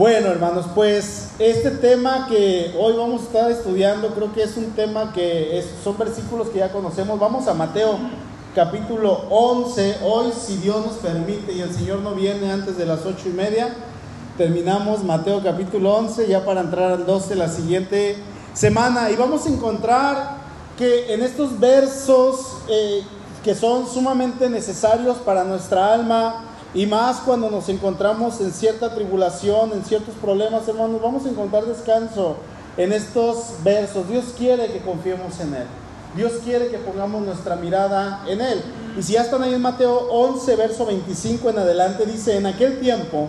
Bueno, hermanos, pues este tema que hoy vamos a estar estudiando, creo que es un tema que son versículos que ya conocemos. Vamos a Mateo capítulo 11. Hoy, si Dios nos permite y el Señor no viene antes de las ocho y media, terminamos Mateo capítulo 11 ya para entrar al 12 la siguiente semana. Y vamos a encontrar que en estos versos eh, que son sumamente necesarios para nuestra alma, y más cuando nos encontramos en cierta tribulación, en ciertos problemas, hermanos, vamos a encontrar descanso en estos versos. Dios quiere que confiemos en Él. Dios quiere que pongamos nuestra mirada en Él. Y si ya están ahí en Mateo 11, verso 25 en adelante, dice, en aquel tiempo,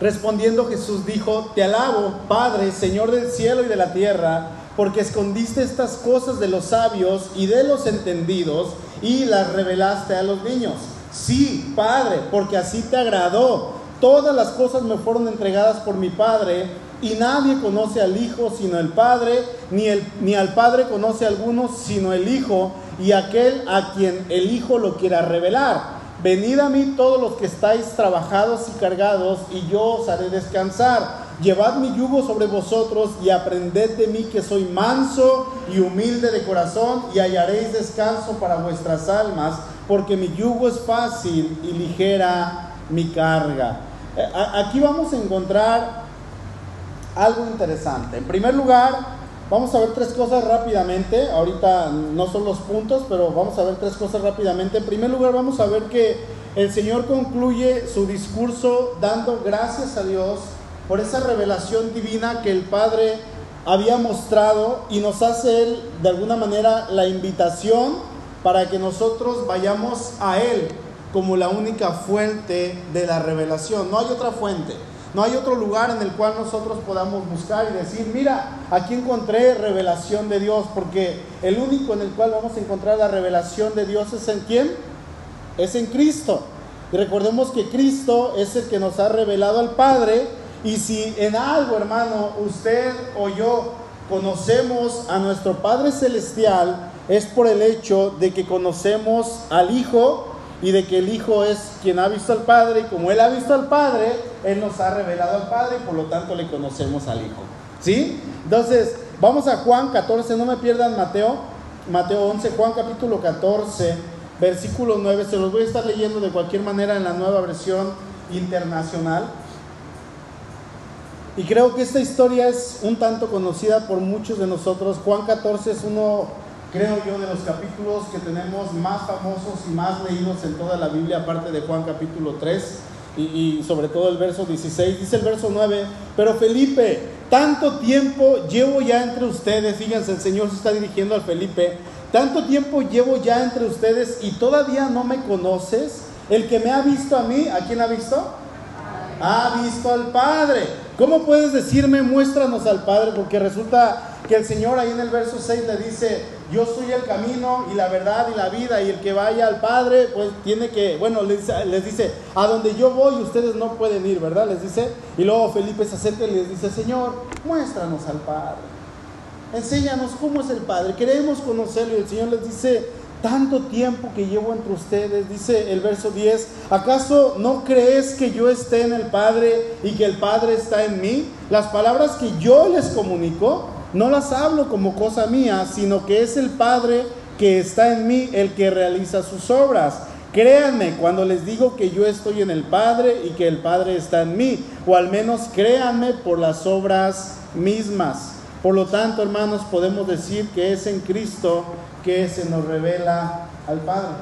respondiendo Jesús dijo, te alabo, Padre, Señor del cielo y de la tierra, porque escondiste estas cosas de los sabios y de los entendidos y las revelaste a los niños. Sí, Padre, porque así te agradó. Todas las cosas me fueron entregadas por mi Padre, y nadie conoce al Hijo sino el Padre, ni, el, ni al Padre conoce alguno sino el Hijo, y aquel a quien el Hijo lo quiera revelar. Venid a mí todos los que estáis trabajados y cargados, y yo os haré descansar. Llevad mi yugo sobre vosotros y aprended de mí que soy manso y humilde de corazón, y hallaréis descanso para vuestras almas porque mi yugo es fácil y ligera mi carga. Eh, aquí vamos a encontrar algo interesante. En primer lugar, vamos a ver tres cosas rápidamente. Ahorita no son los puntos, pero vamos a ver tres cosas rápidamente. En primer lugar, vamos a ver que el Señor concluye su discurso dando gracias a Dios por esa revelación divina que el Padre había mostrado y nos hace Él de alguna manera la invitación para que nosotros vayamos a Él como la única fuente de la revelación. No hay otra fuente, no hay otro lugar en el cual nosotros podamos buscar y decir, mira, aquí encontré revelación de Dios, porque el único en el cual vamos a encontrar la revelación de Dios es en quién? Es en Cristo. Y recordemos que Cristo es el que nos ha revelado al Padre. Y si en algo, hermano, usted o yo conocemos a nuestro Padre Celestial, es por el hecho de que conocemos al Hijo y de que el Hijo es quien ha visto al Padre y como Él ha visto al Padre, Él nos ha revelado al Padre y por lo tanto le conocemos al Hijo. ¿Sí? Entonces, vamos a Juan 14, no me pierdan Mateo, Mateo 11, Juan capítulo 14, versículo 9, se los voy a estar leyendo de cualquier manera en la nueva versión internacional. Y creo que esta historia es un tanto conocida por muchos de nosotros. Juan 14 es uno creo yo, de los capítulos que tenemos más famosos y más leídos en toda la Biblia, aparte de Juan capítulo 3 y, sobre todo el verso 16. Dice el verso 9, pero Felipe, tanto tiempo llevo ya entre ustedes, fíjense, el Señor se está dirigiendo al Felipe, tanto tiempo llevo ya entre ustedes y todavía no me conoces. El que me ha visto a mí, ¿a quién ha visto? Ha visto al Padre. ¿Cómo puedes decirme, muéstranos al Padre? Porque resulta que el Señor ahí en el verso 6 le dice, yo soy el camino y la verdad y la vida, y el que vaya al Padre, pues tiene que, bueno, les, dice, a donde yo voy ustedes no pueden ir, ¿verdad? Les dice, y luego Felipe se acerca y les dice, Señor, muéstranos al Padre, enséñanos cómo es el Padre, queremos conocerlo, y el Señor les dice, tanto tiempo que llevo entre ustedes, dice el verso 10, ¿acaso no crees que yo esté en el Padre y que el Padre está en mí? Las palabras que yo les comunico, no las hablo como cosa mía, sino que es el Padre que está en mí el que realiza sus obras. Créanme cuando les digo que yo estoy en el Padre y que el Padre está en mí, o al menos créanme por las obras mismas. Por lo tanto, hermanos, podemos decir que es en Cristo que se nos revela al Padre.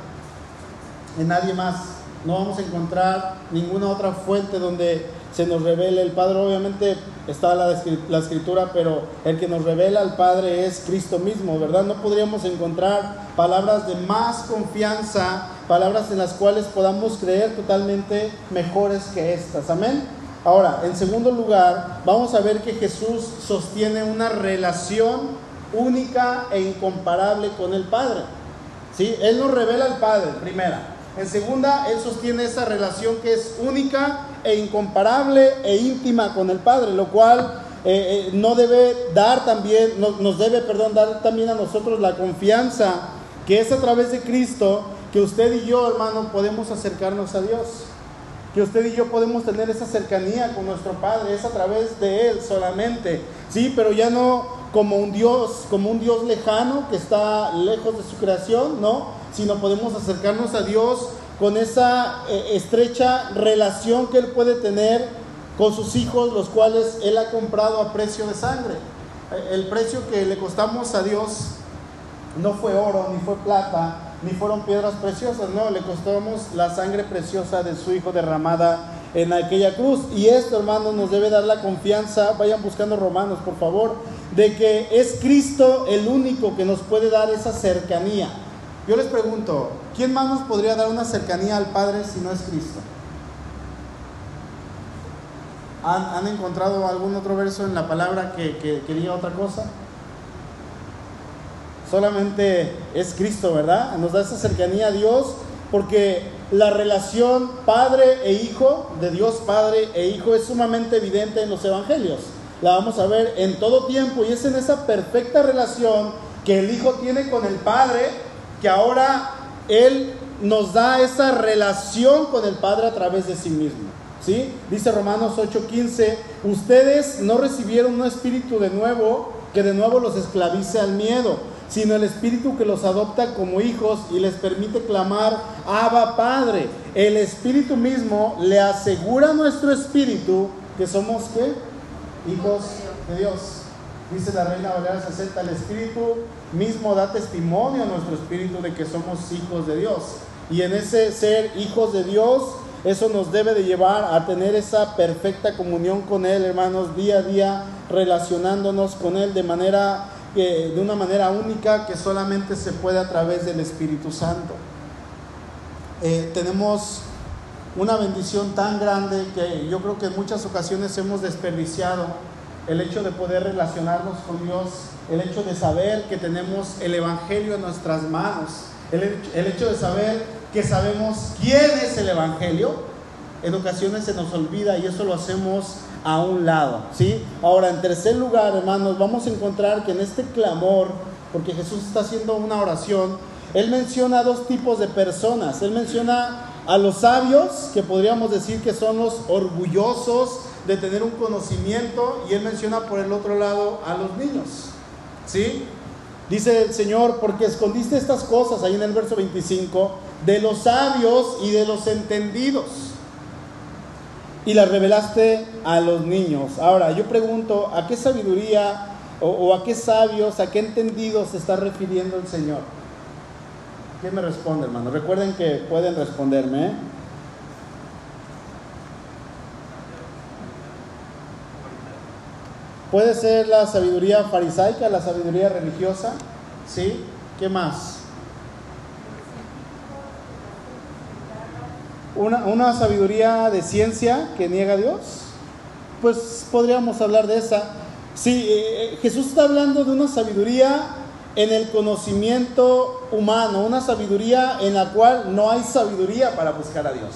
En nadie más. No vamos a encontrar ninguna otra fuente donde se nos revele el Padre. Obviamente está la, escritura, pero el que nos revela al Padre es Cristo mismo, ¿verdad? No podríamos encontrar palabras de más confianza, palabras en las cuales podamos creer totalmente mejores que estas. Amén. Ahora, en segundo lugar, vamos a ver que Jesús sostiene una relación única e incomparable con el Padre. ¿Sí? Él nos revela al Padre, primera. En segunda, Él sostiene esa relación que es única e incomparable e íntima con el Padre, lo cual eh, eh, no debe dar también, nos debe, perdón, dar también a nosotros la confianza que es a través de Cristo que usted y yo, hermano, podemos acercarnos a Dios. Que usted y yo podemos tener esa cercanía con nuestro Padre, es a través de Él solamente, ¿sí? Pero ya no como un Dios, como un Dios lejano que está lejos de su creación, ¿no? Sino podemos acercarnos a Dios con esa eh, estrecha relación que Él puede tener con sus hijos, los cuales Él ha comprado a precio de sangre. Eh, el precio que le costamos a Dios no fue oro ni fue plata, ni fueron piedras preciosas, no, le costamos la sangre preciosa de su Hijo derramada en aquella cruz. Y esto, hermanos, nos debe dar la confianza, vayan buscando Romanos, por favor, de que es Cristo el único que nos puede dar esa cercanía. Yo les pregunto, ¿quién más nos podría dar una cercanía al Padre si no es Cristo? ¿Han, encontrado algún otro verso en la palabra que, que, que otra cosa? Solamente es Cristo, ¿verdad? Nos da esa cercanía a Dios porque la relación padre e hijo, de Dios padre e hijo, es sumamente evidente en los evangelios. La vamos a ver en todo tiempo y es en esa perfecta relación que el hijo tiene con el padre que ahora él nos da esa relación con el padre a través de sí mismo. ¿Sí? Dice Romanos 8:15, ustedes no recibieron un espíritu de nuevo que de nuevo los esclavice al miedo, sino el Espíritu que los adopta como hijos y les permite clamar, Abba Padre. El Espíritu mismo le asegura a nuestro espíritu que somos qué? Hijos de Dios. Dice la Reina Valera 60, el Espíritu mismo da testimonio a nuestro espíritu de que somos hijos de Dios. Y en ese ser hijos de Dios, eso nos debe de llevar a tener esa perfecta comunión con Él, hermanos, día a día, relacionándonos con Él de manera de una manera única que solamente se puede a través del Espíritu Santo. Eh, tenemos una bendición tan grande que yo creo que en muchas ocasiones hemos desperdiciado el hecho de poder relacionarnos con Dios, el hecho de saber que tenemos el Evangelio en nuestras manos, el, el hecho de saber que sabemos quién es el Evangelio, en ocasiones se nos olvida y eso lo hacemos a un lado, ¿sí? Ahora, en tercer lugar, hermanos, vamos a encontrar que en este clamor, porque Jesús está haciendo una oración, Él menciona dos tipos de personas. Él menciona a los sabios, que podríamos decir que son los orgullosos de tener un conocimiento, y Él menciona por el otro lado a los niños, ¿sí? Dice el Señor, porque escondiste estas cosas, ahí en el verso 25, de los sabios y de los entendidos y las revelaste a los niños. Ahora, yo pregunto, ¿a qué sabiduría o, a qué sabios, a qué entendidos se está refiriendo el Señor? ¿Quién me responde, hermano? Recuerden que pueden responderme. ¿eh? Puede ser la sabiduría farisaica, la sabiduría religiosa, ¿sí? ¿Qué más? Una, sabiduría de ciencia que niega a Dios, pues podríamos hablar de esa. Sí, eh, eh, Jesús está hablando de una sabiduría en el conocimiento humano, una sabiduría en la cual no hay sabiduría para buscar a Dios.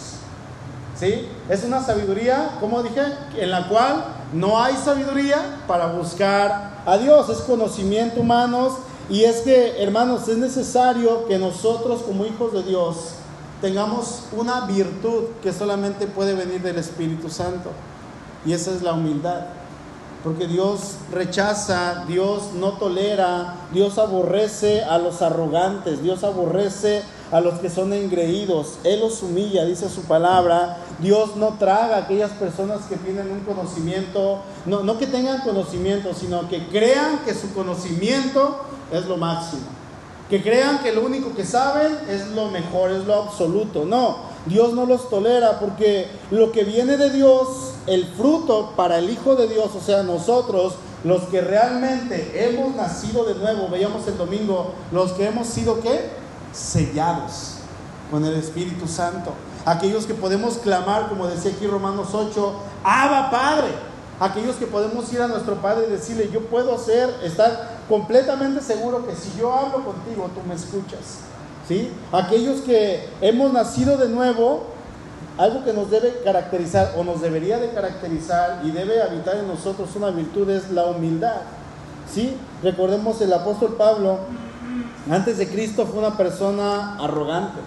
¿Sí? Es una sabiduría, como dije, en la cual no hay sabiduría para buscar a Dios, es conocimiento humano y es que, hermanos, es necesario que nosotros como hijos de Dios tengamos una virtud que solamente puede venir del Espíritu Santo. Y esa es la humildad. Porque Dios rechaza, Dios no tolera, Dios aborrece a los arrogantes, Dios aborrece a los que son engreídos, Él los humilla, dice su palabra. Dios no traga a aquellas personas que tienen un conocimiento, no, no que tengan conocimiento, sino que crean que su conocimiento es lo máximo que crean que lo único que saben es lo mejor, es lo absoluto. No, Dios no los tolera porque lo que viene de Dios, el fruto para el Hijo de Dios, o sea, nosotros, los que realmente hemos nacido de nuevo, veíamos el domingo, los que hemos sido qué? Sellados con el Espíritu Santo. Aquellos que podemos clamar, como decía aquí Romanos 8, Abba Padre. Aquellos que podemos ir a nuestro Padre y decirle, yo puedo ser, estar completamente seguro que si yo hablo contigo, tú me escuchas. ¿sí? Aquellos que hemos nacido de nuevo, algo que nos debe caracterizar o nos debería de caracterizar y debe habitar en nosotros una virtud es la humildad. ¿sí? Recordemos el apóstol Pablo, antes de Cristo fue una persona arrogante,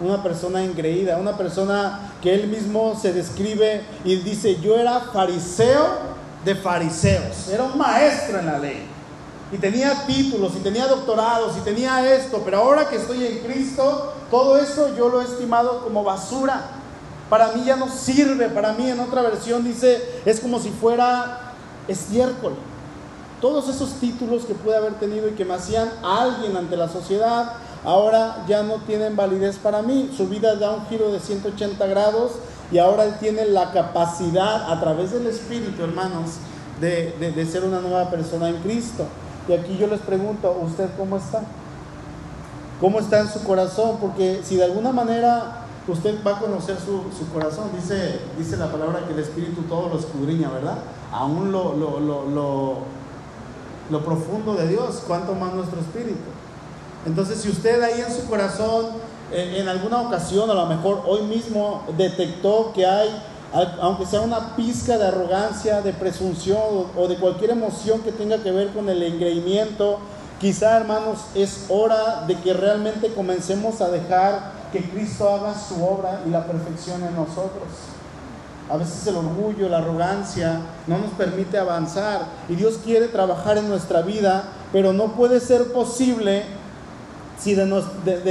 una persona engreída, una persona que él mismo se describe y dice, yo era fariseo de fariseos, era un maestro en la ley. Y tenía títulos, y tenía doctorados, y tenía esto, pero ahora que estoy en Cristo, todo eso yo lo he estimado como basura. Para mí ya no sirve, para mí en otra versión dice, es como si fuera estiércol. Todos esos títulos que pude haber tenido y que me hacían alguien ante la sociedad, ahora ya no tienen validez para mí. Su vida da un giro de 180 grados y ahora él tiene la capacidad a través del Espíritu, hermanos, de, de, ser una nueva persona en Cristo. Y aquí yo les pregunto, ¿usted cómo está? ¿Cómo está en su corazón? Porque si de alguna manera usted va a conocer su, su corazón, dice, dice la palabra que el Espíritu todo lo escudriña, ¿verdad? Aún lo, lo, lo, lo, lo profundo de Dios, cuánto más nuestro Espíritu. Entonces, si usted ahí en su corazón, en, alguna ocasión, a lo mejor hoy mismo, detectó que hay, aunque sea una pizca de arrogancia, de presunción o, de cualquier emoción que tenga que ver con el engreimiento, quizá, hermanos, es hora de que realmente comencemos a dejar que Cristo haga su obra y la perfección en nosotros. A veces el orgullo, la arrogancia no nos permite avanzar y Dios quiere trabajar en nuestra vida, pero no puede ser posible si de,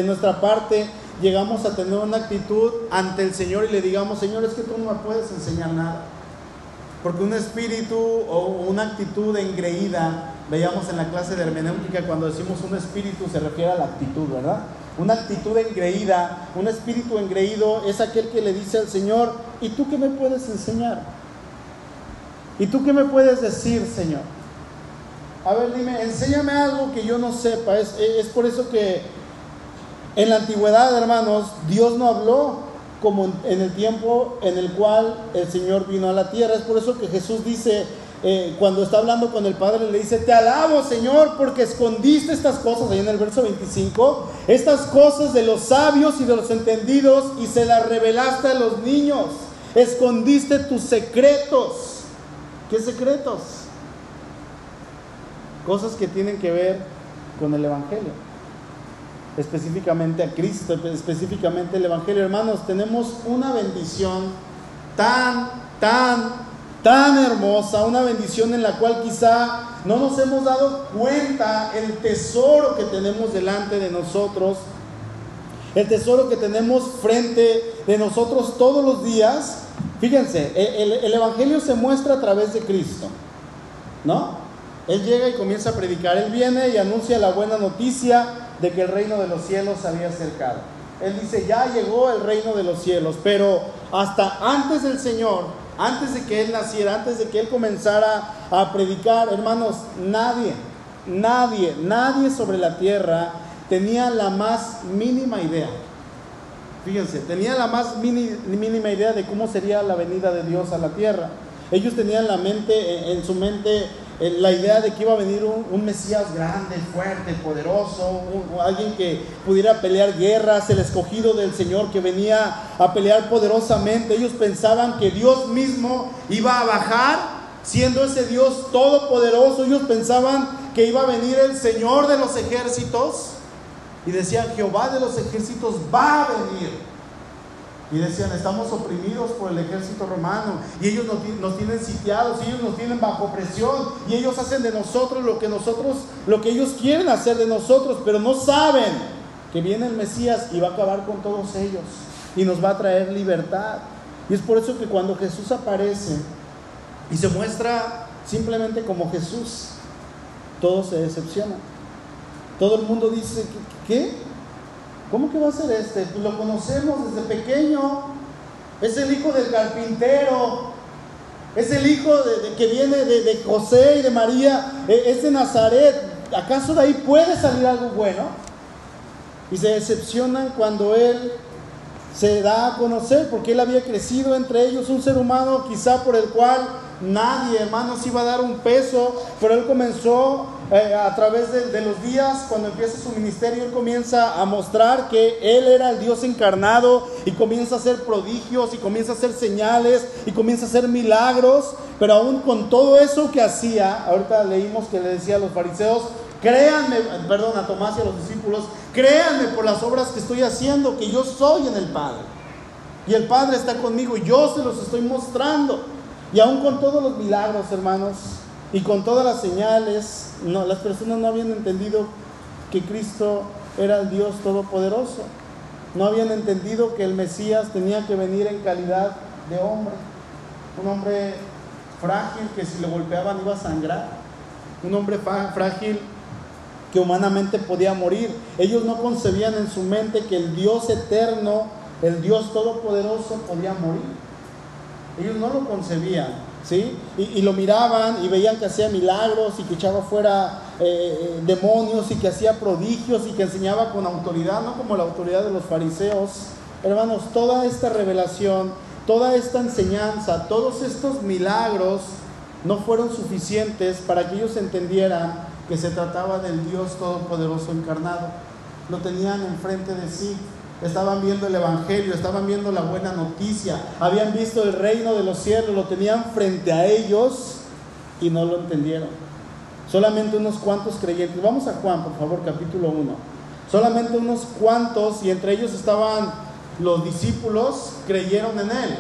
nuestra parte llegamos a tener una actitud ante el Señor y le digamos, Señor, es que tú no me puedes enseñar nada. Porque un espíritu o una actitud engreída, veíamos en la clase de hermenéutica cuando decimos un espíritu se refiere a la actitud, ¿verdad? Una actitud engreída, un espíritu engreído es aquel que le dice al Señor, ¿y tú qué me puedes enseñar? ¿Y tú qué me puedes decir, Señor? A ver, dime, enséñame algo que yo no sepa. Es, es por eso que en la antigüedad, hermanos, Dios no habló como en el tiempo en el cual el Señor vino a la tierra. Es por eso que Jesús dice, eh, cuando está hablando con el Padre, le dice, te alabo Señor porque escondiste estas cosas, ahí en el verso 25, estas cosas de los sabios y de los entendidos y se las revelaste a los niños. Escondiste tus secretos. ¿Qué secretos? cosas que tienen que ver con el Evangelio, específicamente a Cristo, específicamente el Evangelio. Hermanos, tenemos una bendición tan, tan, tan hermosa, una bendición en la cual quizá no nos hemos dado cuenta el tesoro que tenemos delante de nosotros, el tesoro que tenemos frente de nosotros todos los días. Fíjense, el, el Evangelio se muestra a través de Cristo, ¿no? Él llega y comienza a predicar. Él viene y anuncia la buena noticia de que el reino de los cielos se había acercado. Él dice, ya llegó el reino de los cielos, pero hasta antes del Señor, antes de que Él naciera, antes de que Él comenzara a predicar, hermanos, nadie, nadie, nadie sobre la tierra tenía la más mínima idea. Fíjense, tenía la más mínima idea de cómo sería la venida de Dios a la tierra. Ellos tenían la mente, en su mente la idea de que iba a venir un, Mesías grande, fuerte, poderoso, alguien que pudiera pelear guerras, el escogido del Señor que venía a pelear poderosamente. Ellos pensaban que Dios mismo iba a bajar siendo ese Dios todopoderoso. Ellos pensaban que iba a venir el Señor de los ejércitos y decían, Jehová de los ejércitos va a venir. Y decían, estamos oprimidos por el ejército romano y ellos nos, tienen sitiados, y ellos nos tienen bajo presión y ellos hacen de nosotros lo que nosotros, lo que ellos quieren hacer de nosotros, pero no saben que viene el Mesías y va a acabar con todos ellos y nos va a traer libertad. Y es por eso que cuando Jesús aparece y se muestra simplemente como Jesús, todos se decepcionan. Todo el mundo dice, ¿qué? ¿Cómo que va a ser este? Pues lo conocemos desde pequeño. Es el hijo del carpintero. Es el hijo de, que viene de, José y de María. E, es de Nazaret. ¿Acaso de ahí puede salir algo bueno? Y se decepcionan cuando él se da a conocer, porque él había crecido entre ellos, un ser humano quizá por el cual nadie, hermanos, iba a dar un peso, pero él comenzó eh, a través de, los días, cuando empieza su ministerio, él comienza a mostrar que él era el Dios encarnado y comienza a hacer prodigios y comienza a hacer señales y comienza a hacer milagros, pero aún con todo eso que hacía, ahorita leímos que le decía a los fariseos, créanme, perdón, a Tomás y a los discípulos, créanme por las obras que estoy haciendo, que yo soy en el Padre. Y el Padre está conmigo y yo se los estoy mostrando. Y aún con todos los milagros, hermanos, y con todas las señales, no, las personas no habían entendido que Cristo era el Dios Todopoderoso. No habían entendido que el Mesías tenía que venir en calidad de hombre. Un hombre frágil que si lo golpeaban iba a sangrar. Un hombre frágil que humanamente podía morir. Ellos no concebían en su mente que el Dios eterno, el Dios todopoderoso podía morir. Ellos no lo concebían. ¿sí? Y, lo miraban y veían que hacía milagros y que echaba fuera eh, eh, demonios y que hacía prodigios y que enseñaba con autoridad, no como la autoridad de los fariseos. Hermanos, toda esta revelación, toda esta enseñanza, todos estos milagros no fueron suficientes para que ellos entendieran que se trataba del Dios Todopoderoso encarnado. Lo tenían enfrente de sí estaban viendo el Evangelio, estaban viendo la buena noticia, habían visto el reino de los cielos, lo tenían frente a ellos y no lo entendieron. Solamente unos cuantos creyentes. Vamos a Juan, por favor, capítulo 1. Solamente unos cuantos, y entre ellos estaban los discípulos, creyeron en él.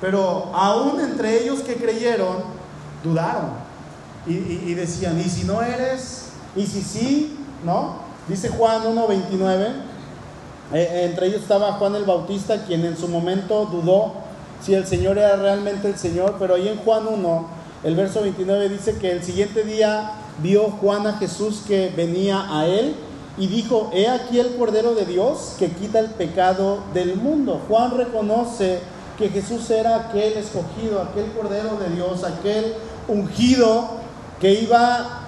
Pero aún entre ellos que creyeron, dudaron. Y, y decían, ¿y si no eres? ¿Y si sí? ¿No? Dice Juan 1.29 eh, entre ellos estaba Juan el Bautista, quien en su momento dudó si el Señor era realmente el Señor, pero ahí en Juan 1, el verso 29 dice que el siguiente día vio Juan a Jesús que venía a él y dijo, he aquí el Cordero de Dios que quita el pecado del mundo. Juan reconoce que Jesús era aquel escogido, aquel Cordero de Dios, aquel ungido que iba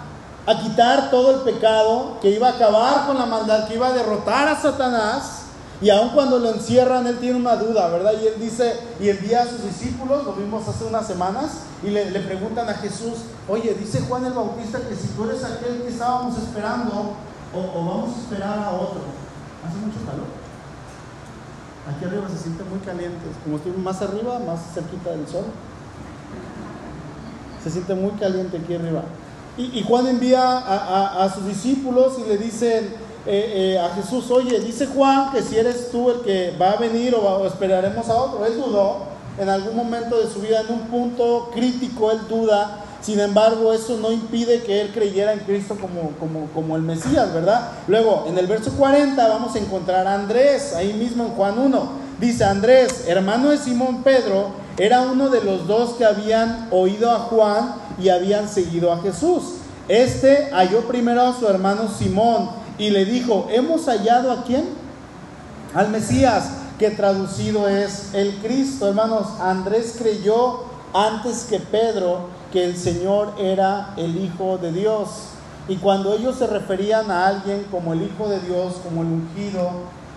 a quitar todo el pecado, que iba a acabar con la maldad, que iba a derrotar a Satanás. Y aun cuando lo encierran, él tiene una duda, ¿verdad? Y él dice, y envía a sus discípulos, lo vimos hace unas semanas, y le, preguntan a Jesús, oye, dice Juan el Bautista que si tú eres aquel que estábamos esperando, o, o vamos a esperar a otro. Hace mucho calor. Aquí arriba se siente muy caliente, como estoy más arriba, más cerquita del sol. Se siente muy caliente aquí arriba. Y, Juan envía a, sus discípulos y le dicen eh, eh, a Jesús, oye, dice Juan que si eres tú el que va a venir o, esperaremos a otro. Él dudó en algún momento de su vida, en un punto crítico, él duda. Sin embargo, eso no impide que él creyera en Cristo como, como, como el Mesías, ¿verdad? Luego, en el verso 40 vamos a encontrar a Andrés, ahí mismo en Juan 1. Dice Andrés, hermano de Simón Pedro, era uno de los dos que habían oído a Juan y habían seguido a Jesús. Este halló primero a su hermano Simón y le dijo, ¿hemos hallado a quién? Al Mesías, que traducido es el Cristo. Hermanos, Andrés creyó antes que Pedro que el Señor era el Hijo de Dios. Y cuando ellos se referían a alguien como el Hijo de Dios, como el ungido,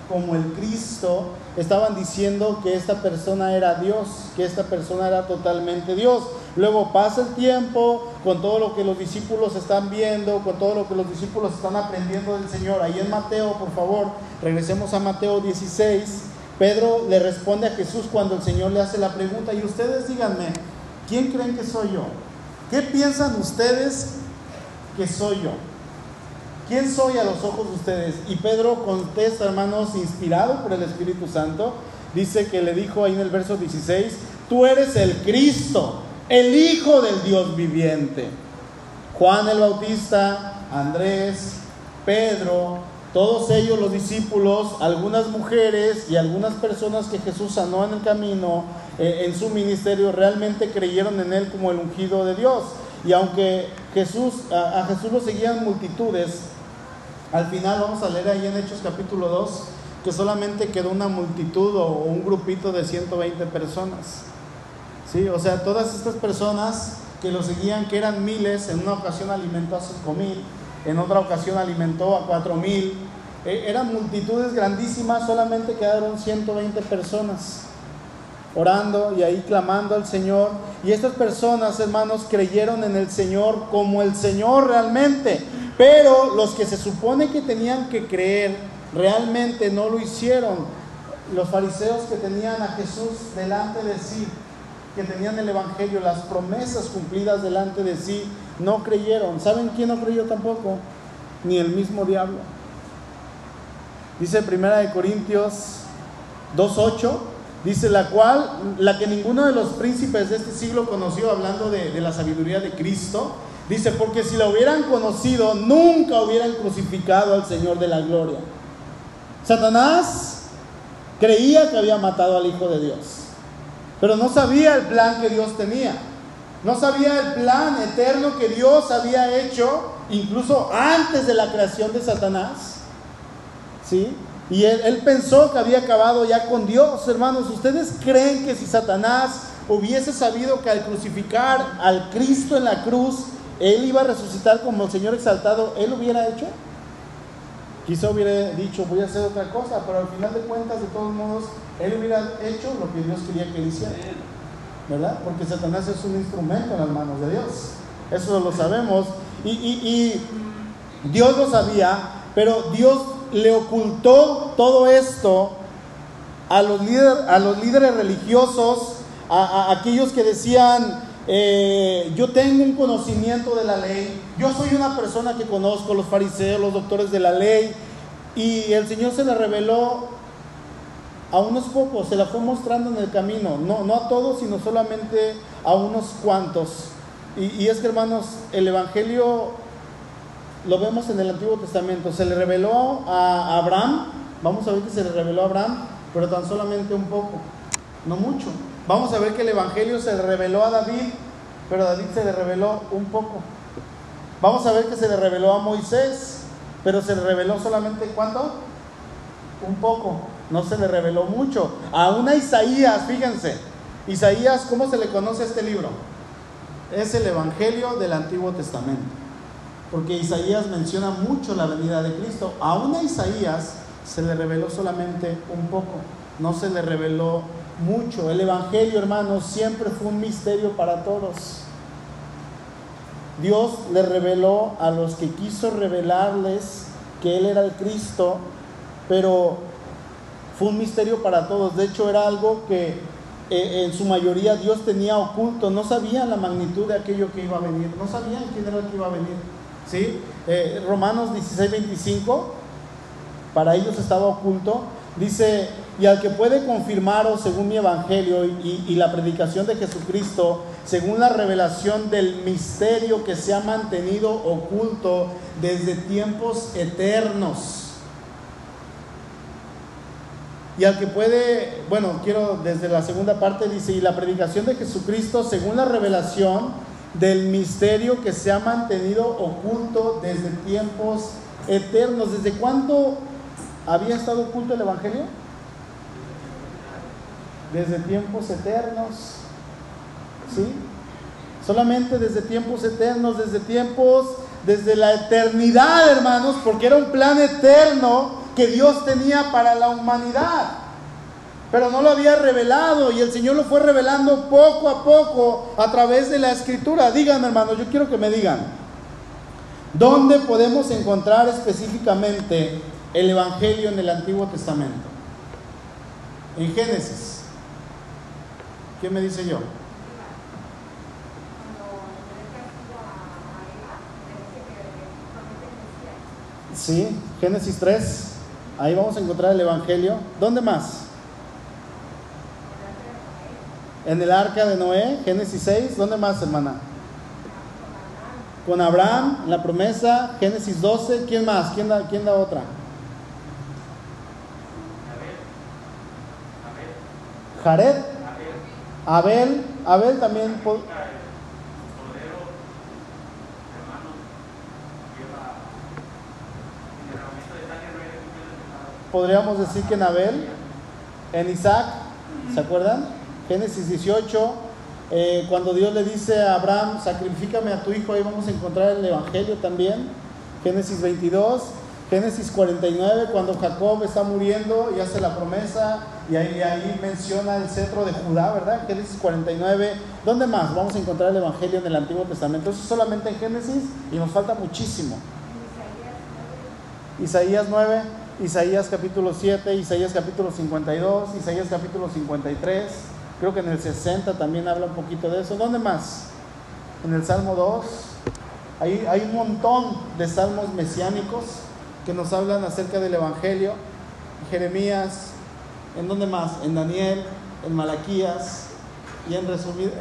como el Cristo, estaban diciendo que esta persona era Dios, que esta persona era totalmente Dios. Luego pasa el tiempo con todo lo que los discípulos están viendo, con todo lo que los discípulos están aprendiendo del Señor. Ahí en Mateo, por favor, regresemos a Mateo 16. Pedro le responde a Jesús cuando el Señor le hace la pregunta, y ustedes díganme, ¿quién creen que soy yo? ¿Qué piensan ustedes que soy yo? ¿Quién soy a los ojos de ustedes? Y Pedro contesta, hermanos, inspirado por el Espíritu Santo, dice que le dijo ahí en el verso 16, tú eres el Cristo, el Hijo del Dios viviente. Juan el Bautista, Andrés, Pedro, todos ellos los discípulos, algunas mujeres y algunas personas que Jesús sanó en el camino, eh, en su ministerio, realmente creyeron en él como el ungido de Dios. Y aunque Jesús, a Jesús lo seguían multitudes, al final vamos a leer ahí en Hechos capítulo 2 que solamente quedó una multitud o un grupito de 120 personas. ¿Sí? O sea, todas estas personas que lo seguían, que eran miles, en una ocasión alimentó a 5 mil, en otra ocasión alimentó a 4 mil, e, eran multitudes grandísimas, solamente quedaron 120 personas orando y ahí clamando al Señor. Y estas personas, hermanos, creyeron en el Señor como el Señor realmente. Pero los que se supone que tenían que creer realmente no lo hicieron. Los fariseos que tenían a Jesús delante de sí, que tenían el Evangelio, las promesas cumplidas delante de sí, no creyeron. ¿Saben quién no creyó tampoco? Ni el mismo diablo. Dice Primera de Corintios 2.8 Dice la cual, la que ninguno de los príncipes de este siglo conoció, hablando de, de la sabiduría de Cristo. Dice, porque si la hubieran conocido, nunca hubieran crucificado al Señor de la gloria. Satanás creía que había matado al Hijo de Dios, pero no sabía el plan que Dios tenía. No sabía el plan eterno que Dios había hecho incluso antes de la creación de Satanás. ¿Sí? Y él, pensó que había acabado ya con Dios, hermanos. ¿Ustedes creen que si Satanás hubiese sabido que al crucificar al Cristo en la cruz, él iba a resucitar como el Señor exaltado, él hubiera hecho? Quizá hubiera dicho, voy a hacer otra cosa, pero al final de cuentas, de todos modos, él hubiera hecho lo que Dios quería que hiciera. ¿Verdad? Porque Satanás es un instrumento en las manos de Dios. Eso lo sabemos. Y Dios lo sabía, pero Dios le ocultó todo esto a los, a los líderes religiosos, a, aquellos que decían, eh, yo tengo un conocimiento de la ley, yo soy una persona que conozco los fariseos, los doctores de la ley, y el Señor se le reveló a unos pocos, se la fue mostrando en el camino, no, no a todos, sino solamente a unos cuantos. Y, y es que hermanos, el Evangelio lo vemos en el Antiguo Testamento. Se le reveló a Abraham, vamos a ver que se le reveló a Abraham, pero tan solamente un poco, no mucho. Vamos a ver que el Evangelio se le reveló a David, pero David se le reveló un poco. Vamos a ver que se le reveló a Moisés, pero se le reveló solamente cuánto? Un poco, no se le reveló mucho. Aún a Isaías, fíjense, Isaías, ¿cómo se le conoce este libro? Es el Evangelio del Antiguo Testamento porque Isaías menciona mucho la venida de Cristo. Aún a Isaías se le reveló solamente un poco, no se le reveló mucho. El Evangelio, hermanos, siempre fue un misterio para todos. Dios le reveló a los que quiso revelarles que Él era el Cristo, pero fue un misterio para todos. De hecho, era algo que eh, en su mayoría Dios tenía oculto. No sabían la magnitud de aquello que iba a venir. No sabían quién era el que iba a venir. ¿Sí? Eh, Romanos 16, 25, para ellos estaba oculto. Dice, y al que puede confirmaros según mi evangelio y, y, la predicación de Jesucristo, según la revelación del misterio que se ha mantenido oculto desde tiempos eternos. Y al que puede, bueno, quiero desde la segunda parte, dice, y la predicación de Jesucristo según la revelación del misterio que se ha mantenido oculto desde tiempos eternos. ¿Desde cuándo había estado oculto el Evangelio? Desde tiempos eternos. ¿Sí? Solamente desde tiempos eternos, desde tiempos, desde la eternidad, hermanos, porque era un plan eterno que Dios tenía para la humanidad pero no lo había revelado y el Señor lo fue revelando poco a poco a través de la escritura. Díganme hermanos, yo quiero que me digan, ¿dónde podemos encontrar específicamente el Evangelio en el Antiguo Testamento? En Génesis. ¿Qué me dice yo? Sí, Génesis 3. Ahí vamos a encontrar el Evangelio. ¿Dónde más? En el arca de Noé, Génesis 6, ¿dónde más, hermana? Con Abraham, la promesa, Génesis 12, ¿quién más? ¿Quién da, quién da otra? Jared, Abel, Abel también. Podríamos decir que en Abel, en Isaac, ¿se acuerdan? Génesis 18, eh, cuando Dios le dice a Abraham, sacrifícame a tu hijo, ahí vamos a encontrar el Evangelio también. Génesis 22, Génesis 49, cuando Jacob está muriendo y hace la promesa, y ahí, menciona el cetro de Judá, ¿verdad? Génesis 49. ¿Dónde más vamos a encontrar el Evangelio en el Antiguo Testamento? Eso solamente en Génesis y nos falta muchísimo. Isaías 9, Isaías capítulo 7, Isaías capítulo 52, Isaías capítulo 53. Creo que en el 60 también habla un poquito de eso. ¿Dónde más? En el Salmo 2. Hay, un montón de salmos mesiánicos que nos hablan acerca del Evangelio. Jeremías, ¿en dónde más? En Daniel, en Malaquías y en resumido,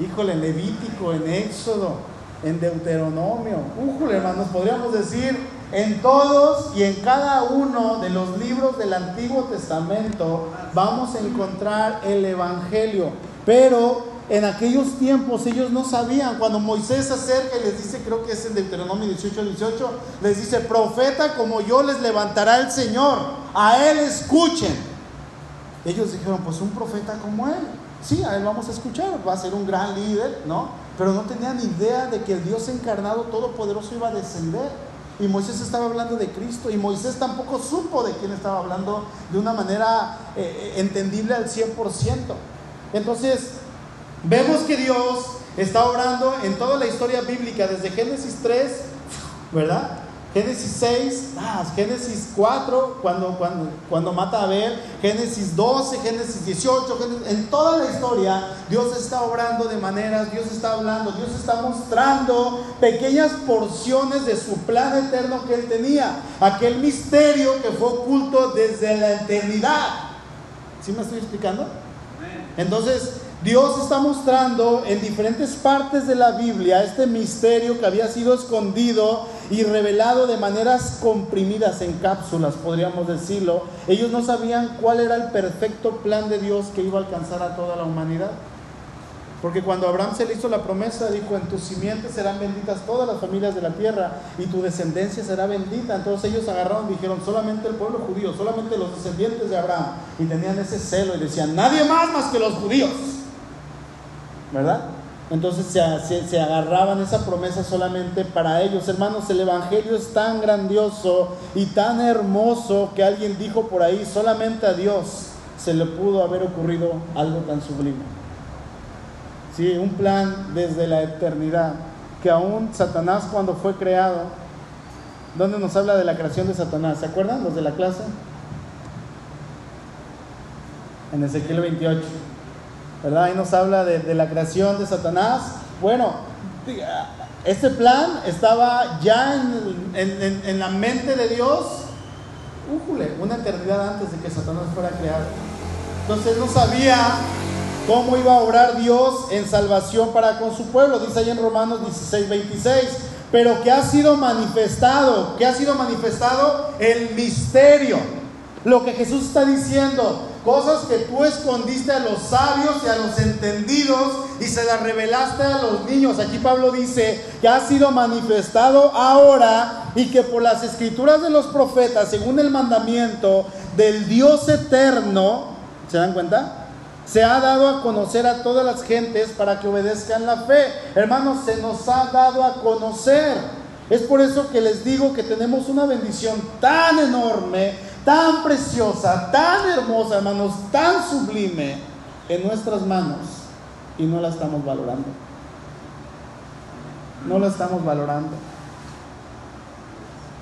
híjole, en Levítico, en Éxodo, en Deuteronomio, híjole hermanos, podríamos decir en todos y en cada uno de los libros del Antiguo Testamento vamos a encontrar el Evangelio, pero en aquellos tiempos ellos no sabían. Cuando Moisés se acerca y les dice, creo que es en Deuteronomio 18, 18, les dice, profeta como yo les levantará el Señor, a él escuchen. Ellos dijeron, pues un profeta como él, sí, a él vamos a escuchar, va a ser un gran líder, ¿no? Pero no tenían idea de que el Dios encarnado todopoderoso iba a descender. Y Moisés estaba hablando de Cristo y Moisés tampoco supo de quién estaba hablando de una manera eh, eh, entendible al 100%. Entonces, Vemos que Dios está obrando en toda la historia bíblica, desde Génesis 3, ¿verdad? Génesis 6, ah, Génesis 4, cuando, cuando, cuando mata a Abel, Génesis 12, Génesis 18, en toda la historia Dios está obrando de maneras, Dios está hablando, Dios está mostrando pequeñas porciones de su plan eterno que él tenía, aquel misterio que fue oculto desde la eternidad. ¿Sí me estoy explicando? Entonces, Dios está mostrando en diferentes partes de la Biblia este misterio que había sido escondido y revelado de maneras comprimidas en cápsulas, podríamos decirlo. Ellos no sabían cuál era el perfecto plan de Dios que iba a alcanzar a toda la humanidad. Porque cuando Abraham se le hizo la promesa, dijo, en tus simientes serán benditas todas las familias de la tierra y tu descendencia será bendita. Entonces ellos agarraron y dijeron, solamente el pueblo judío, solamente los descendientes de Abraham. Y tenían ese celo y decían, nadie más más que los judíos. ¿verdad? Entonces se, se, agarraban esa promesa solamente para ellos. Hermanos, el Evangelio es tan grandioso y tan hermoso que alguien dijo por ahí, solamente a Dios se le pudo haber ocurrido algo tan sublime. Sí, un plan desde la eternidad, que aún Satanás cuando fue creado, ¿dónde nos habla de la creación de Satanás? ¿Se acuerdan los de la clase? En Ezequiel 28. ¿Verdad? Ahí nos habla de, la creación de Satanás. Bueno, este plan estaba ya en, la mente de Dios, una eternidad antes de que Satanás fuera creado. Entonces no sabía cómo iba a obrar Dios en salvación para con su pueblo. Dice ahí en Romanos 16, 26. Pero que ha sido manifestado, que ha sido manifestado el misterio. Lo que Jesús está diciendo, cosas que tú escondiste a los sabios y a los entendidos y se las revelaste a los niños. Aquí Pablo dice que ha sido manifestado ahora y que por las escrituras de los profetas, según el mandamiento del Dios eterno, ¿se dan cuenta? Se ha dado a conocer a todas las gentes para que obedezcan la fe. Hermanos, se nos ha dado a conocer. Es por eso que les digo que tenemos una bendición tan enorme tan preciosa, tan hermosa, hermanos, tan sublime en nuestras manos y no la estamos valorando. No la estamos valorando.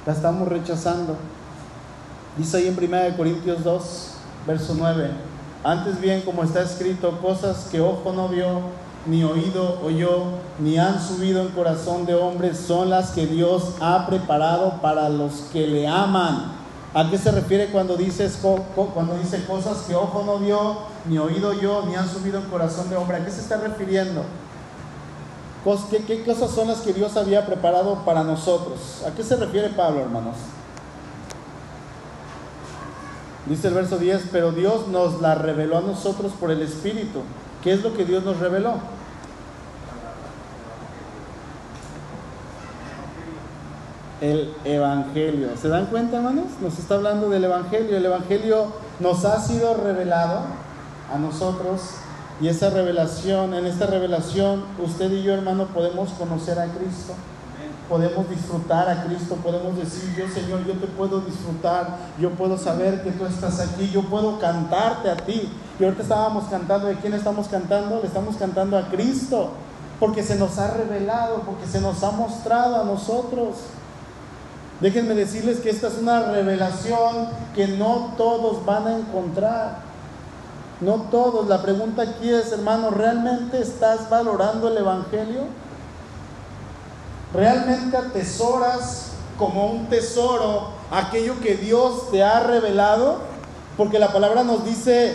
La estamos rechazando. Dice ahí en 1 Corintios 2, verso 9. Antes bien, como está escrito, cosas que ojo no vio, ni oído oyó, ni han subido en corazón de hombre, son las que Dios ha preparado para los que le aman. ¿A qué se refiere cuando, dices, cuando dice cosas que ojo no vio, ni oído yo, ni han subido en corazón de hombre? ¿A qué se está refiriendo? ¿Qué, ¿Qué cosas son las que Dios había preparado para nosotros? ¿A qué se refiere Pablo, hermanos? Dice el verso 10, pero Dios nos la reveló a nosotros por el Espíritu. ¿Qué es lo que Dios nos reveló? El Evangelio. ¿Se dan cuenta, hermanos? Nos está hablando del Evangelio. El Evangelio nos ha sido revelado a nosotros y esa revelación, en esta revelación, usted y yo, hermano, podemos conocer a Cristo. Podemos disfrutar a Cristo, podemos decir, yo Señor, yo te puedo disfrutar, yo puedo saber que tú estás aquí, yo puedo cantarte a ti. Y ahorita estábamos cantando, ¿de quién estamos cantando? Le estamos cantando a Cristo, porque se nos ha revelado, porque se nos ha mostrado a nosotros. Déjenme decirles que esta es una revelación que no todos van a encontrar. No todos. La pregunta aquí es, hermano, ¿realmente estás valorando el Evangelio? ¿Realmente atesoras como un tesoro aquello que Dios te ha revelado? porque la palabra nos dice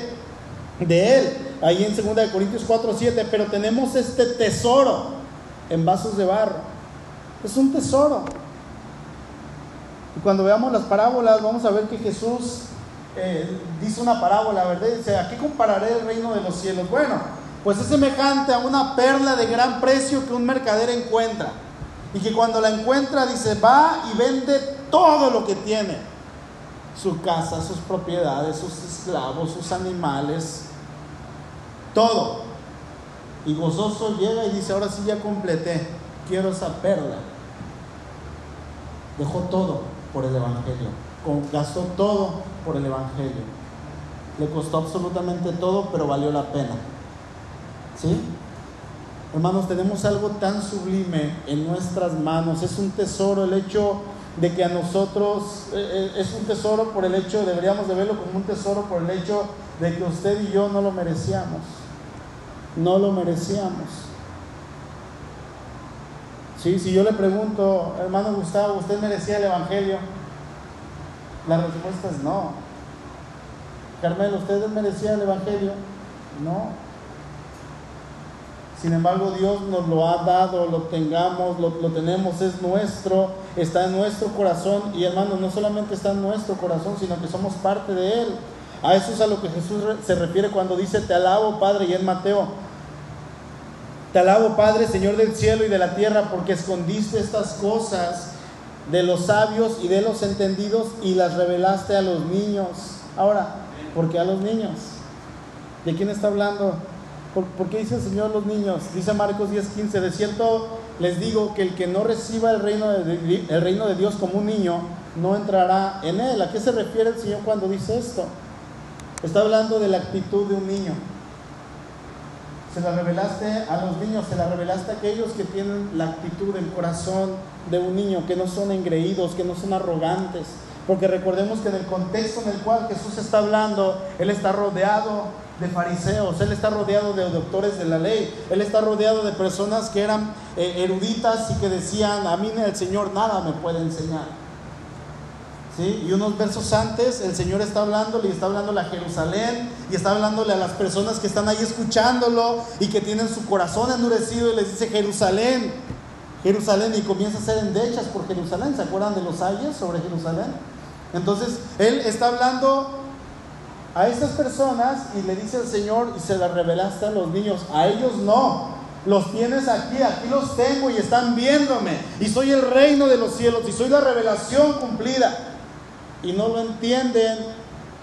de Él, ahí en 2 Corintios 4, 7, pero tenemos este tesoro en vasos de barro. Es un tesoro. Y cuando veamos las parábolas, vamos a ver que Jesús eh, dice una parábola, ¿verdad? Dice, ¿a qué compararé el reino de los cielos? Bueno, pues es semejante a una perla de gran precio que un mercader encuentra. Y que cuando la encuentra dice, va y vende todo lo que tiene. Su casa, sus propiedades, sus esclavos, sus animales, todo. Y gozoso llega y dice, ahora sí ya completé, quiero esa perla. Dejó todo por el Evangelio, gastó todo por el Evangelio. Le costó absolutamente todo, pero valió la pena. ¿Sí? Hermanos, tenemos algo tan sublime en nuestras manos. Es un tesoro el hecho de que a nosotros, eh, eh, es un tesoro por el hecho, deberíamos de verlo como un tesoro por el hecho de que usted y yo no lo merecíamos. No lo merecíamos. Sí, si yo le pregunto, hermano Gustavo, ¿usted merecía el Evangelio? La respuesta es no. Carmelo, ¿usted merecía el Evangelio? No. Sin embargo, Dios nos lo ha dado, lo tengamos, lo, tenemos, es nuestro, está en nuestro corazón. Y hermanos, no solamente está en nuestro corazón, sino que somos parte de Él. A eso es a lo que Jesús se refiere cuando dice, te alabo Padre, y en Mateo, te alabo Padre, Señor del cielo y de la tierra, porque escondiste estas cosas de los sabios y de los entendidos y las revelaste a los niños. Ahora, ¿por qué a los niños? ¿De quién está hablando? ¿Por, qué dice el Señor los niños? Dice Marcos 10:15, de cierto les digo que el que no reciba el reino, de, el reino de Dios como un niño, no entrará en él. ¿A qué se refiere el Señor cuando dice esto? Está hablando de la actitud de un niño. Se la revelaste a los niños, se la revelaste a aquellos que tienen la actitud, el corazón de un niño, que no son engreídos, que no son arrogantes. Porque recordemos que en el contexto en el cual Jesús está hablando, Él está rodeado de fariseos, él está rodeado de doctores de la ley, él está rodeado de personas que eran eh, eruditas y que decían, a mí el Señor nada me puede enseñar. Y unos versos antes el Señor está hablándole y está hablándole a Jerusalén y está hablándole a las personas que están ahí escuchándolo y que tienen su corazón endurecido y les dice Jerusalén, Jerusalén y comienza a ser endechas por Jerusalén. ¿Se acuerdan de los ayes sobre Jerusalén? Entonces Él está hablando a estas personas y le dice el Señor y se las revelaste a los niños. A ellos no. Los tienes aquí, aquí los tengo y están viéndome. Y soy el reino de los cielos y soy la revelación cumplida. Y no lo entienden,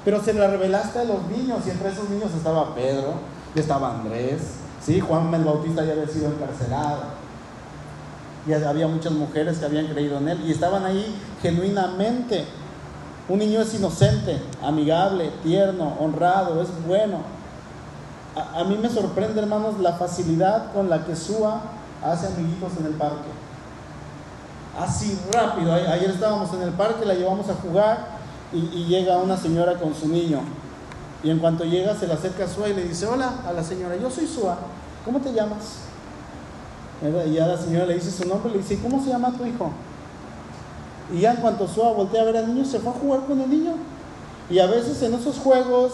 pero se la revelaste a los niños. Y entre esos niños estaba Pedro, estaba Andrés, ¿sí? Juan el Bautista ya había sido encarcelado. Y había muchas mujeres que habían creído en él y estaban ahí genuinamente un niño es inocente, amigable, tierno, honrado, es bueno. A, mí me sorprende, hermanos, la facilidad con la que Sua hace amiguitos en el parque. Así rápido. Ayer estábamos en el parque, la llevamos a jugar y, llega una señora con su niño. Y en cuanto llega, se le acerca a Sua y le dice: Hola a la señora, yo soy Sua, ¿cómo te llamas? Y a la señora le dice su nombre, le dice: ¿Cómo se llama tu hijo? Y ya en cuanto Sua voltea a ver al niño, se fue a jugar con el niño. Y a veces en esos juegos,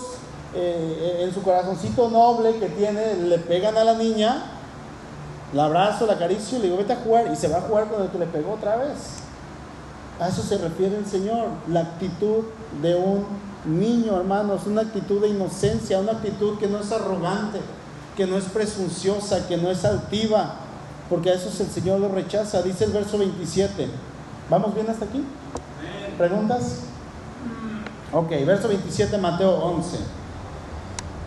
eh, en su corazoncito noble que tiene, le pegan a la niña, la abrazo, la acaricio y le digo, vete a jugar. Y se va a jugar con el que le pegó otra vez. A eso se refiere el Señor, la actitud de un niño, hermanos, una actitud de inocencia, una actitud que no es arrogante, que no es presunciosa, que no es altiva, porque a eso el Señor lo rechaza. Dice el verso 27. ¿Vamos bien hasta aquí? ¿Preguntas? Ok, verso 27, Mateo 11.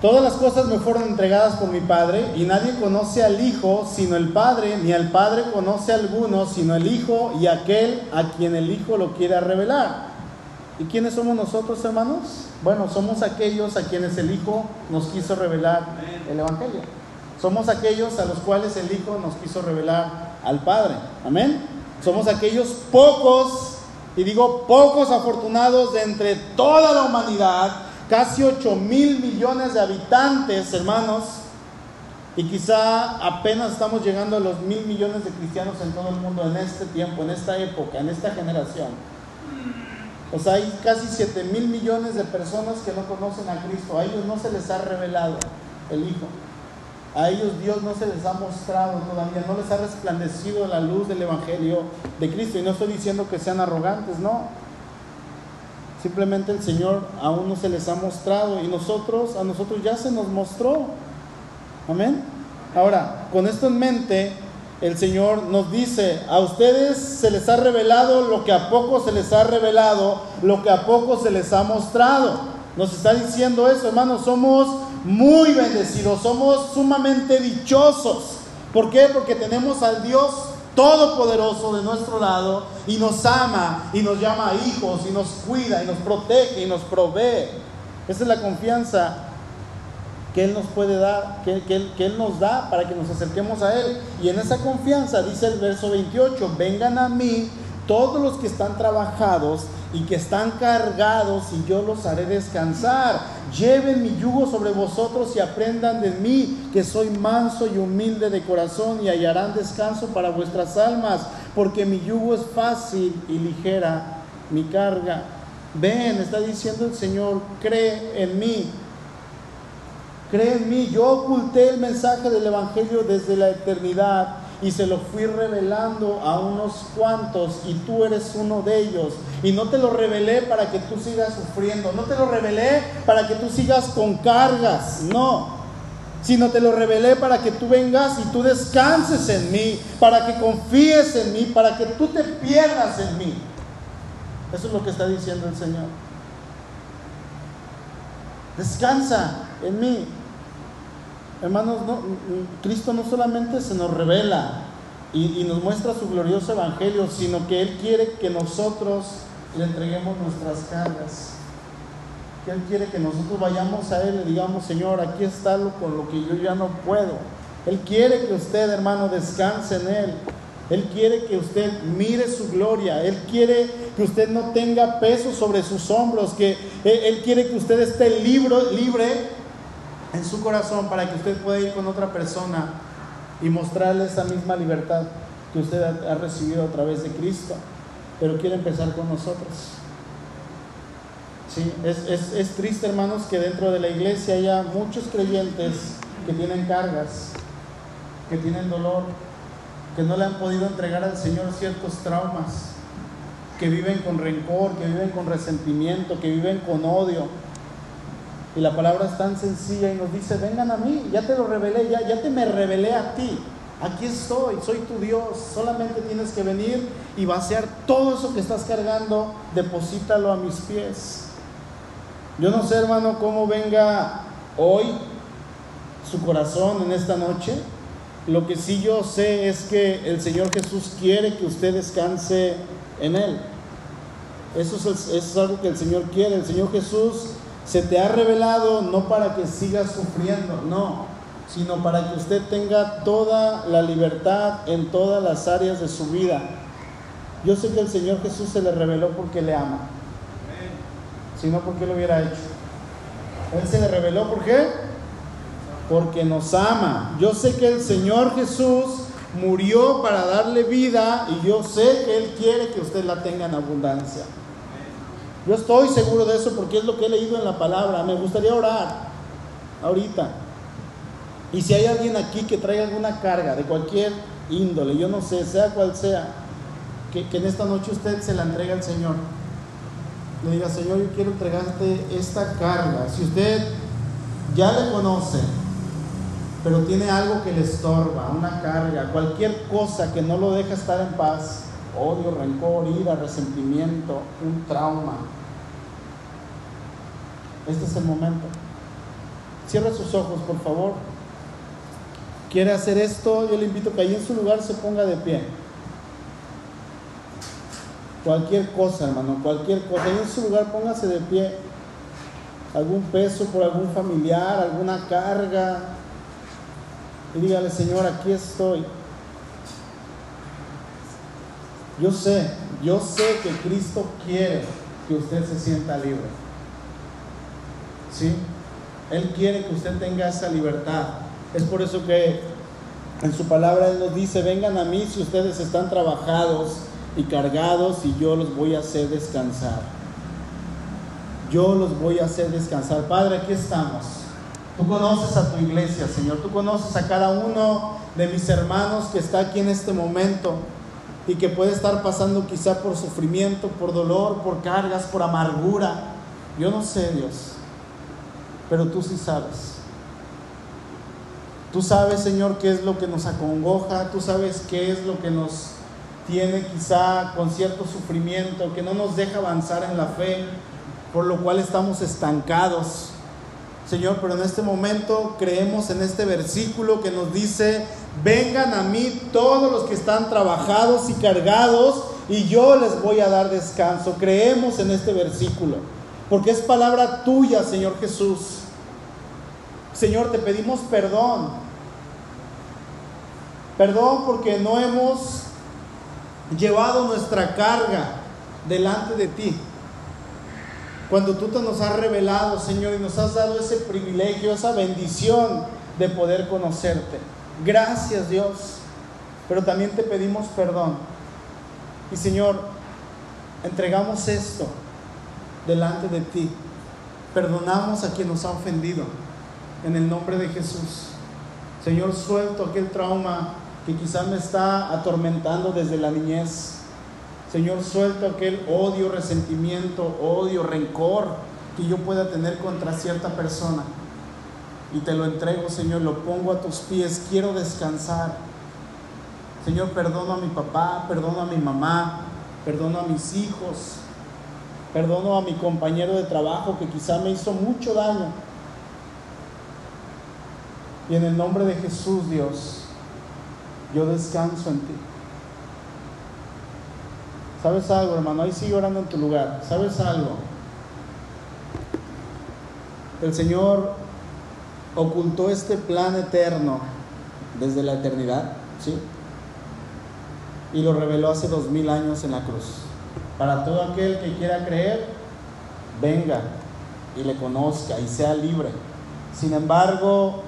Todas las cosas me fueron entregadas por mi Padre y nadie conoce al Hijo sino el Padre, ni al Padre conoce a alguno sino el Hijo y aquel a quien el Hijo lo quiera revelar. ¿Y quiénes somos nosotros, hermanos? Bueno, somos aquellos a quienes el Hijo nos quiso revelar el Evangelio. Somos aquellos a los cuales el Hijo nos quiso revelar al Padre. Amén. Somos aquellos pocos, y digo pocos afortunados de entre toda la humanidad, casi 8 mil millones de habitantes, hermanos, y quizá apenas estamos llegando a los mil millones de cristianos en todo el mundo en este tiempo, en esta época, en esta generación. O sea, hay casi 7 mil millones de personas que no conocen a Cristo. A ellos no se les ha revelado el Hijo. A ellos Dios no se les ha mostrado todavía, no les ha resplandecido la luz del Evangelio de Cristo. Y no estoy diciendo que sean arrogantes, no. Simplemente el Señor aún no se les ha mostrado y nosotros, a nosotros ya se nos mostró. Amén. Ahora, con esto en mente, el Señor nos dice, a ustedes se les ha revelado lo que a poco se les ha revelado, lo que a poco se les ha mostrado. Nos está diciendo eso, hermanos, somos muy bendecidos, somos sumamente dichosos. ¿Por qué? Porque tenemos al Dios Todopoderoso de nuestro lado y nos ama y nos llama hijos y nos cuida y nos protege y nos provee. Esa es la confianza que Él nos puede dar, que, que, Él nos da para que nos acerquemos a Él. Y en esa confianza dice el verso 28, vengan a mí todos los que están trabajados y que están cargados y yo los haré descansar. Lleven mi yugo sobre vosotros y aprendan de mí, que soy manso y humilde de corazón y hallarán descanso para vuestras almas, porque mi yugo es fácil y ligera mi carga. Ven, está diciendo el Señor, cree en mí, Cree en mí, yo oculté el mensaje del Evangelio desde la eternidad y se lo fui revelando a unos cuantos y tú eres uno de ellos. Y no te lo revelé para que tú sigas sufriendo, no te lo revelé para que tú sigas con cargas, no. Sino te lo revelé para que tú vengas y tú descanses en mí, para que confíes en mí, para que tú te pierdas en mí. Eso es lo que está diciendo el Señor. Descansa en mí. Hermanos, no, Cristo no solamente se nos revela y, nos muestra su glorioso evangelio, sino que Él quiere que nosotros le entreguemos nuestras cargas. Que Él quiere que nosotros vayamos a Él y digamos, Señor, aquí está lo con lo que yo ya no puedo. Él quiere que usted, hermano, descanse en Él. Él quiere que usted mire su gloria. Él quiere que usted no tenga peso sobre sus hombros. Que Él, quiere que usted esté libre en su corazón para que usted pueda ir con otra persona y mostrarle esa misma libertad que usted ha, recibido a través de Cristo. Pero quiere empezar con nosotros. Sí, es, es triste, hermanos, que dentro de la iglesia haya muchos creyentes que tienen cargas, que tienen dolor, que no le han podido entregar al Señor ciertos traumas, que viven con rencor, que viven con resentimiento, que viven con odio y la palabra es tan sencilla y nos dice, vengan a mí, ya te lo revelé, ya, ya te me revelé a ti. Aquí estoy, soy tu Dios. Solamente tienes que venir y vaciar todo eso que estás cargando, deposítalo a mis pies. Yo no sé, hermano, cómo venga hoy su corazón en esta noche. Lo que sí yo sé es que el Señor Jesús quiere que usted descanse en Él. Eso es, eso es algo que el Señor quiere. El Señor Jesús se te ha revelado no para que sigas sufriendo, no, sino para que usted tenga toda la libertad en todas las áreas de su vida. Yo sé que el Señor Jesús se le reveló porque le ama, si no, ¿por qué lo hubiera hecho? Él se le reveló, ¿por? Porque nos ama. Yo sé que el Señor Jesús murió para darle vida y yo sé que Él quiere que usted la tenga en abundancia. Yo estoy seguro de eso porque es lo que he leído en la palabra. Me gustaría orar ahorita. Y si hay alguien aquí que traiga alguna carga de cualquier índole, yo no sé, sea cual sea, que, en esta noche usted se la entregue al Señor. Le diga, Señor, yo quiero entregarte esta carga. Si usted ya le conoce, pero tiene algo que le estorba, una carga, cualquier cosa que no lo deja estar en paz, odio, rencor, ira, resentimiento, un trauma. Este es el momento. Cierra sus ojos, por favor. ¿Quiere hacer esto? Yo le invito a que ahí en su lugar se ponga de pie. Cualquier cosa, hermano, cualquier cosa. Ahí en su lugar póngase de pie. Algún peso por algún familiar, alguna carga. Y dígale, Señor, aquí estoy. Yo sé, yo sé que Cristo quiere que usted se sienta libre. ¿Sí? Él quiere que usted tenga esa libertad. Es por eso que en su palabra Él nos dice, vengan a mí si ustedes están trabajados y cargados y yo los voy a hacer descansar. yo los voy a hacer descansar. Padre, aquí estamos. Tú conoces a tu iglesia, Señor. Tú conoces a cada uno de mis hermanos que está aquí en este momento y que puede estar pasando quizá por sufrimiento, por dolor, por cargas, por amargura. Yo no sé, Dios, pero tú sí sabes. Tú sabes, Señor, qué es lo que nos acongoja, tú sabes qué es lo que nos tiene quizá con cierto sufrimiento, que no nos deja avanzar en la fe, por lo cual estamos estancados. Señor, pero en este momento creemos en este versículo que nos dice, vengan a mí todos los que están trabajados y cargados y yo les voy a dar descanso. Creemos en este versículo, porque es palabra tuya, Señor Jesús. Señor, te pedimos perdón. Perdón porque no hemos llevado nuestra carga delante de ti. Cuando tú te nos has revelado, Señor, y nos has dado ese privilegio, esa bendición de poder conocerte. Gracias, Dios. Pero también te pedimos perdón. Y Señor, entregamos esto delante de ti. Perdonamos a quien nos ha ofendido. En el nombre de Jesús. Señor, suelto aquel trauma que quizá me está atormentando desde la niñez. Señor, suelto aquel odio, resentimiento, odio, rencor que yo pueda tener contra cierta persona. Y te lo entrego, Señor, lo pongo a tus pies. Quiero descansar. Señor, perdono a mi papá, perdono a mi mamá, perdono a mis hijos, perdono a mi compañero de trabajo que quizá me hizo mucho daño. Y en el nombre de Jesús, Dios, yo descanso en ti. ¿Sabes algo, hermano? Ahí sigue orando en tu lugar. ¿Sabes algo? El Señor ocultó este plan eterno desde la eternidad, ¿sí? Y lo reveló hace dos mil años en la cruz. Para todo aquel que quiera creer, venga y le conozca y sea libre. Sin embargo,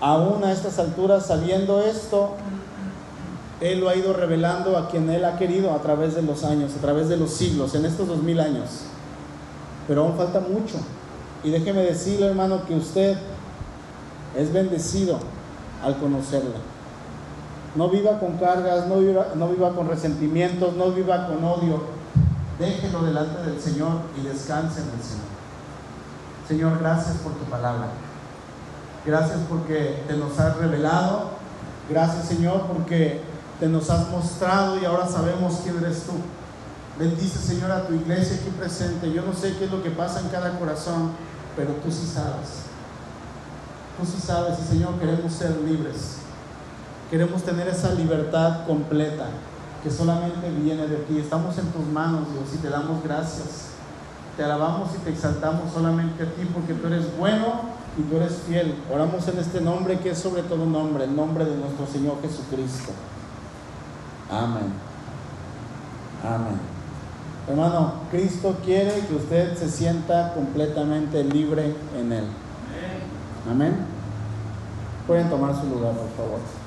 aún a estas alturas, sabiendo esto, Él lo ha ido revelando a quien Él ha querido a través de los años, a través de los siglos, en estos dos mil años. Pero aún falta mucho. Y déjeme decirle, hermano, que usted es bendecido al conocerla. No viva con cargas, no viva, no viva con resentimientos, no viva con odio. Déjelo delante del Señor y descanse en el Señor. Señor, gracias por tu palabra. Gracias porque te nos has revelado. Gracias Señor porque te nos has mostrado y ahora sabemos quién eres tú. Bendice Señor a tu iglesia aquí presente. Yo no sé qué es lo que pasa en cada corazón, pero tú sí sabes. Tú sí sabes y Señor queremos ser libres. Queremos tener esa libertad completa que solamente viene de ti. Estamos en tus manos, Dios, y te damos gracias. Te alabamos y te exaltamos solamente a ti porque tú eres bueno y tú eres fiel. Oramos en este nombre que es sobre todo nombre, el nombre de nuestro Señor Jesucristo. Amén. Amén. Hermano, Cristo quiere que usted se sienta completamente libre en Él. Amén. Pueden tomar su lugar, por favor.